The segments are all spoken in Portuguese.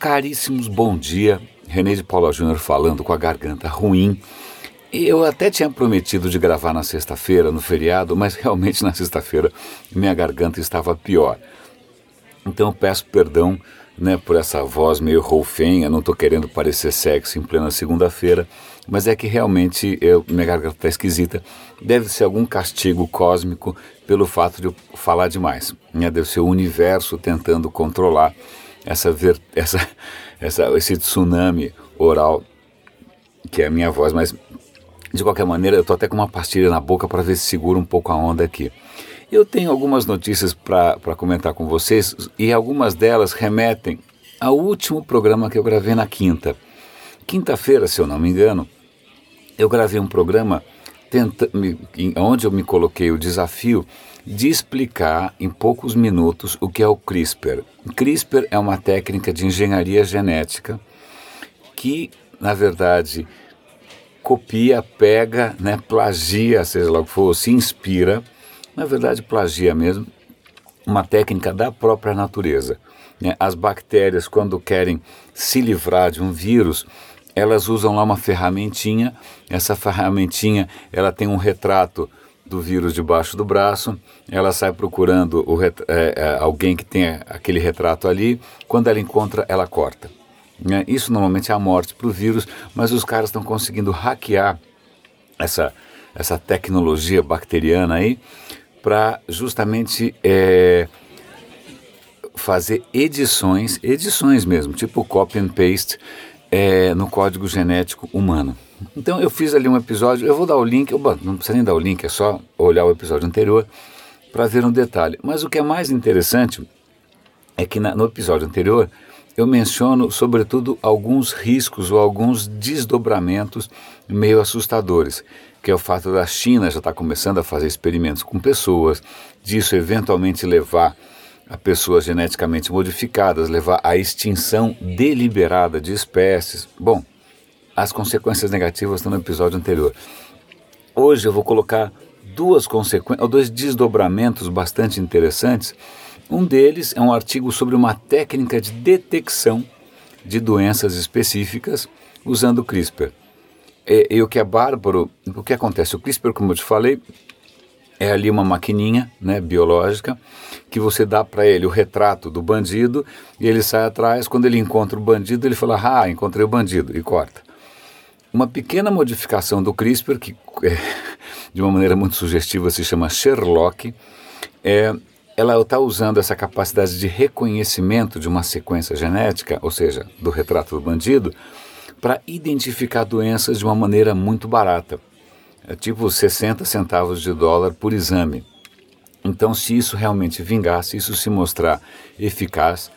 Caríssimos, bom dia. René de Paula Júnior falando com a garganta ruim. Eu até tinha prometido de gravar na sexta-feira, no feriado, mas realmente na sexta-feira minha garganta estava pior. Então peço perdão né, por essa voz meio roufenha, não estou querendo parecer sexy em plena segunda-feira, mas é que realmente eu, minha garganta está esquisita. Deve ser algum castigo cósmico pelo fato de eu falar demais. Né? Deve ser o universo tentando controlar essa, essa, essa, esse tsunami oral que é a minha voz, mas de qualquer maneira eu estou até com uma pastilha na boca para ver se segura um pouco a onda aqui. Eu tenho algumas notícias para comentar com vocês e algumas delas remetem ao último programa que eu gravei na quinta. Quinta-feira, se eu não me engano, eu gravei um programa tenta, onde eu me coloquei o desafio de explicar em poucos minutos o que é o CRISPR. CRISPR é uma técnica de engenharia genética que, na verdade, copia, pega, né, plagia, seja lá o que for, se inspira na verdade plagia mesmo, uma técnica da própria natureza. Né? As bactérias, quando querem se livrar de um vírus, elas usam lá uma ferramentinha, essa ferramentinha ela tem um retrato do vírus debaixo do braço, ela sai procurando o, é, é, alguém que tenha aquele retrato ali, quando ela encontra, ela corta. Né? Isso normalmente é a morte para o vírus, mas os caras estão conseguindo hackear essa, essa tecnologia bacteriana aí para justamente é, fazer edições, edições mesmo, tipo copy and paste é, no código genético humano. Então eu fiz ali um episódio, eu vou dar o link, bom, não precisa nem dar o link, é só olhar o episódio anterior para ver um detalhe. Mas o que é mais interessante é que na, no episódio anterior eu menciono, sobretudo, alguns riscos ou alguns desdobramentos meio assustadores que é o fato da China já estar tá começando a fazer experimentos com pessoas, disso eventualmente levar a pessoas geneticamente modificadas, levar à extinção deliberada de espécies. Bom, as consequências negativas estão no episódio anterior. Hoje eu vou colocar duas consequências, dois desdobramentos bastante interessantes. Um deles é um artigo sobre uma técnica de detecção de doenças específicas usando CRISPR. E, e, o que é bárbaro, o que acontece? O CRISPR, como eu te falei, é ali uma maquininha né, biológica que você dá para ele o retrato do bandido e ele sai atrás. Quando ele encontra o bandido, ele fala: Ah, encontrei o bandido, e corta. Uma pequena modificação do CRISPR, que é, de uma maneira muito sugestiva se chama Sherlock, é, ela está usando essa capacidade de reconhecimento de uma sequência genética, ou seja, do retrato do bandido, para identificar doenças de uma maneira muito barata, é tipo 60 centavos de dólar por exame. Então, se isso realmente vingar, se isso se mostrar eficaz,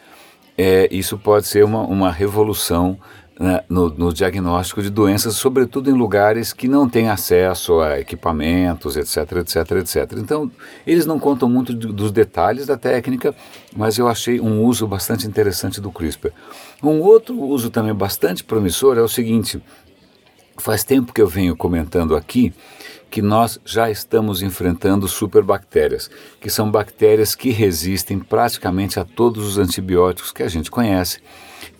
é, isso pode ser uma, uma revolução né, no, no, diagnóstico de doenças, sobretudo em lugares que não têm acesso a equipamentos, etc, etc, etc. Então, eles não contam muito de, dos detalhes da técnica, mas eu achei um uso bastante interessante do CRISPR. Um outro uso também bastante promissor é o seguinte: faz tempo que eu venho comentando aqui que nós já estamos enfrentando superbactérias, que são bactérias que resistem praticamente a todos os antibióticos que a gente conhece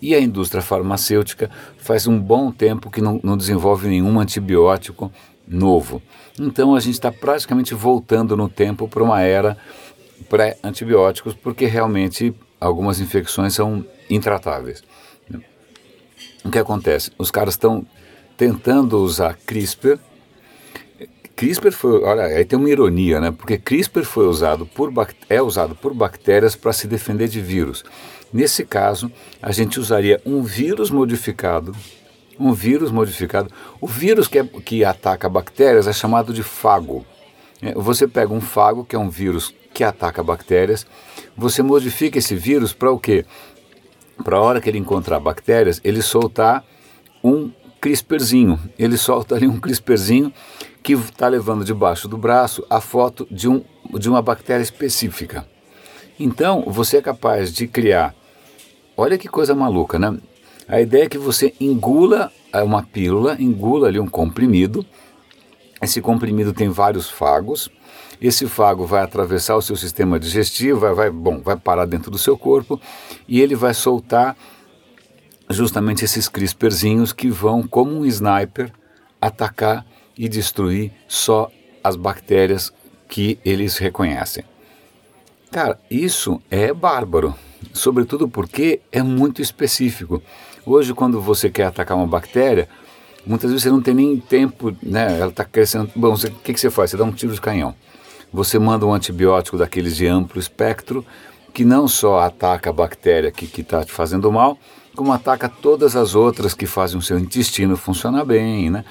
e a indústria farmacêutica faz um bom tempo que não, não desenvolve nenhum antibiótico novo. Então a gente está praticamente voltando no tempo para uma era pré-antibióticos, porque realmente algumas infecções são intratáveis. O que acontece? Os caras estão tentando usar CRISPR. CRISPR foi, olha, aí tem uma ironia, né? Porque CRISPR foi usado por é usado por bactérias para se defender de vírus. Nesse caso, a gente usaria um vírus modificado, um vírus modificado. O vírus que, é, que ataca bactérias é chamado de fago. É, você pega um fago, que é um vírus que ataca bactérias, você modifica esse vírus para o quê? Para a hora que ele encontrar bactérias, ele soltar um CRISPRzinho. Ele solta ali um CRISPRzinho que está levando debaixo do braço a foto de, um, de uma bactéria específica. Então, você é capaz de criar Olha que coisa maluca, né? A ideia é que você engula é, uma pílula, engula ali um comprimido. Esse comprimido tem vários fagos. Esse fago vai atravessar o seu sistema digestivo, vai, vai, bom, vai parar dentro do seu corpo e ele vai soltar justamente esses CRISPRzinhos que vão, como um sniper, atacar e destruir só as bactérias que eles reconhecem. Cara, isso é bárbaro, sobretudo porque é muito específico. Hoje, quando você quer atacar uma bactéria, muitas vezes você não tem nem tempo, né? Ela está crescendo. Bom, o que, que você faz? Você dá um tiro de canhão. Você manda um antibiótico daqueles de amplo espectro, que não só ataca a bactéria que está te fazendo mal, como ataca todas as outras que fazem o seu intestino funcionar bem, né?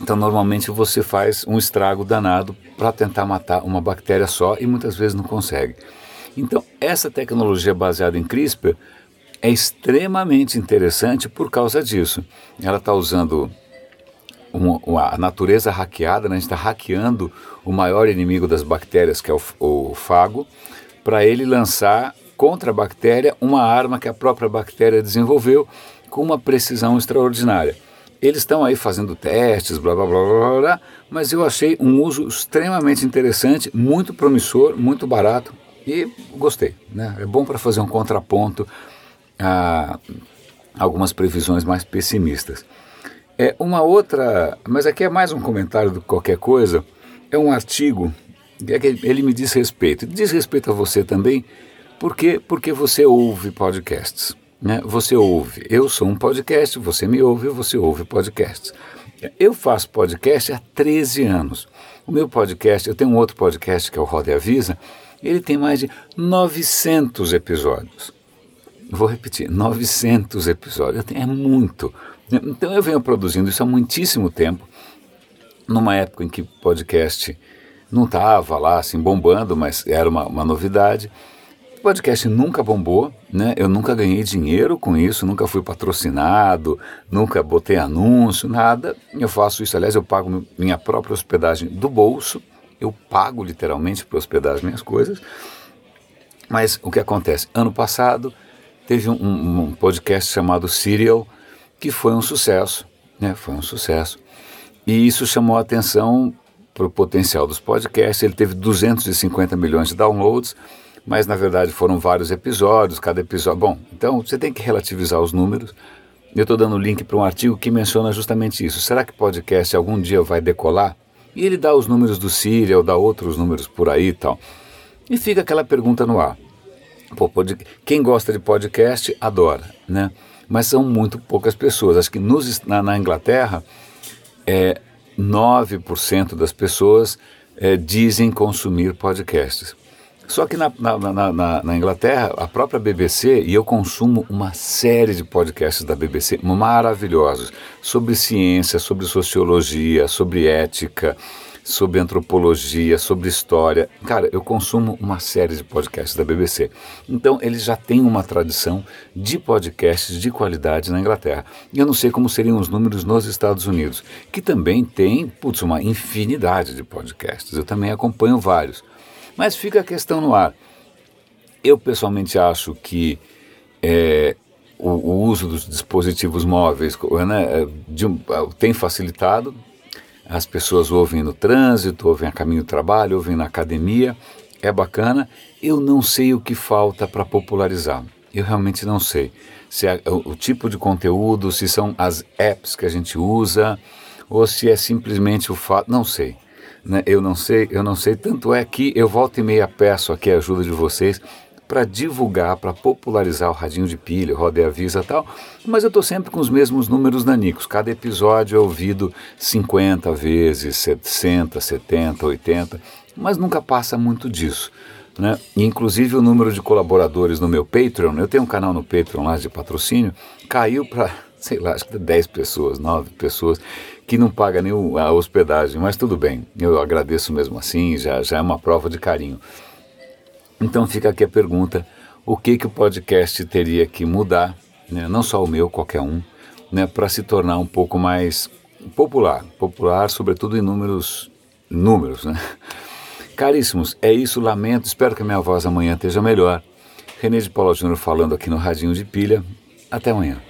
Então, normalmente você faz um estrago danado para tentar matar uma bactéria só e muitas vezes não consegue. Então, essa tecnologia baseada em CRISPR é extremamente interessante por causa disso. Ela está usando uma, uma, a natureza hackeada, né? a gente está hackeando o maior inimigo das bactérias, que é o, o fago, para ele lançar contra a bactéria uma arma que a própria bactéria desenvolveu com uma precisão extraordinária. Eles estão aí fazendo testes, blá, blá blá blá blá, mas eu achei um uso extremamente interessante, muito promissor, muito barato e gostei. Né? É bom para fazer um contraponto a algumas previsões mais pessimistas. É uma outra, mas aqui é mais um comentário do que qualquer coisa, é um artigo, é que ele me diz respeito, diz respeito a você também, por quê? Porque você ouve podcasts. Né? Você ouve. Eu sou um podcast, você me ouve, você ouve podcasts. Eu faço podcast há 13 anos. O meu podcast, eu tenho um outro podcast que é o Roda e Avisa, ele tem mais de 900 episódios. Vou repetir, 900 episódios. É muito. Então eu venho produzindo isso há muitíssimo tempo, numa época em que podcast não estava lá assim bombando, mas era uma, uma novidade. O podcast nunca bombou, né? Eu nunca ganhei dinheiro com isso, nunca fui patrocinado, nunca botei anúncio, nada. Eu faço isso, aliás, eu pago minha própria hospedagem do bolso, eu pago literalmente para hospedar as minhas coisas. Mas o que acontece? Ano passado teve um, um podcast chamado Serial, que foi um sucesso, né? Foi um sucesso. E isso chamou a atenção para o potencial dos podcasts. Ele teve 250 milhões de downloads mas na verdade foram vários episódios, cada episódio. Bom, então você tem que relativizar os números. Eu estou dando link para um artigo que menciona justamente isso. Será que podcast algum dia vai decolar? E ele dá os números do Síria ou dá outros números por aí e tal. E fica aquela pergunta no ar. Pô. Quem gosta de podcast adora, né? Mas são muito poucas pessoas. Acho que nos, na, na Inglaterra, é, 9% das pessoas é, dizem consumir podcasts. Só que na, na, na, na, Inglaterra, a própria BBC, e eu consumo uma série de podcasts da BBC maravilhosos sobre ciência, sobre sociologia, sobre ética, sobre antropologia, sobre história. Cara, eu consumo uma série de podcasts da BBC. Então, eles já têm uma tradição de podcasts de qualidade na Inglaterra. E eu não sei como seriam os números nos Estados Unidos, que também tem, putz, uma infinidade de podcasts. Eu também acompanho vários. Mas fica a questão no ar. Eu pessoalmente acho que é, o, o, uso dos dispositivos móveis né, é, é, tem facilitado. As pessoas ouvem no trânsito, ouvem a caminho do trabalho, ouvem na academia. É bacana. Eu não sei o que falta para popularizar. Eu realmente não sei. Se é o tipo de conteúdo, se são as apps que a gente usa, ou se é simplesmente o fato. Não sei. Né? Eu não sei, eu não sei. Tanto é que eu volto e meia peço aqui a ajuda de vocês para divulgar, para popularizar o radinho de pilha, Roda e Avisa tal, mas eu estou sempre com os mesmos números nanicos. Cada episódio é ouvido 50 vezes, 60, 70, 80, mas nunca passa muito disso. Né? inclusive o número de colaboradores no meu Patreon, eu tenho um canal no Patreon lá de patrocínio, caiu para, sei lá, acho que 10 pessoas, 9 pessoas que não paga nem a hospedagem, mas tudo bem, eu agradeço mesmo assim, já, já é uma prova de carinho. Então fica aqui a pergunta: o que, que o podcast teria que mudar, né, não só o meu, qualquer um, né, para se tornar um pouco mais popular? Popular, sobretudo em números. números né? Caríssimos, é isso, lamento, espero que a minha voz amanhã esteja melhor. René de Paula Júnior falando aqui no Radinho de Pilha. Até amanhã.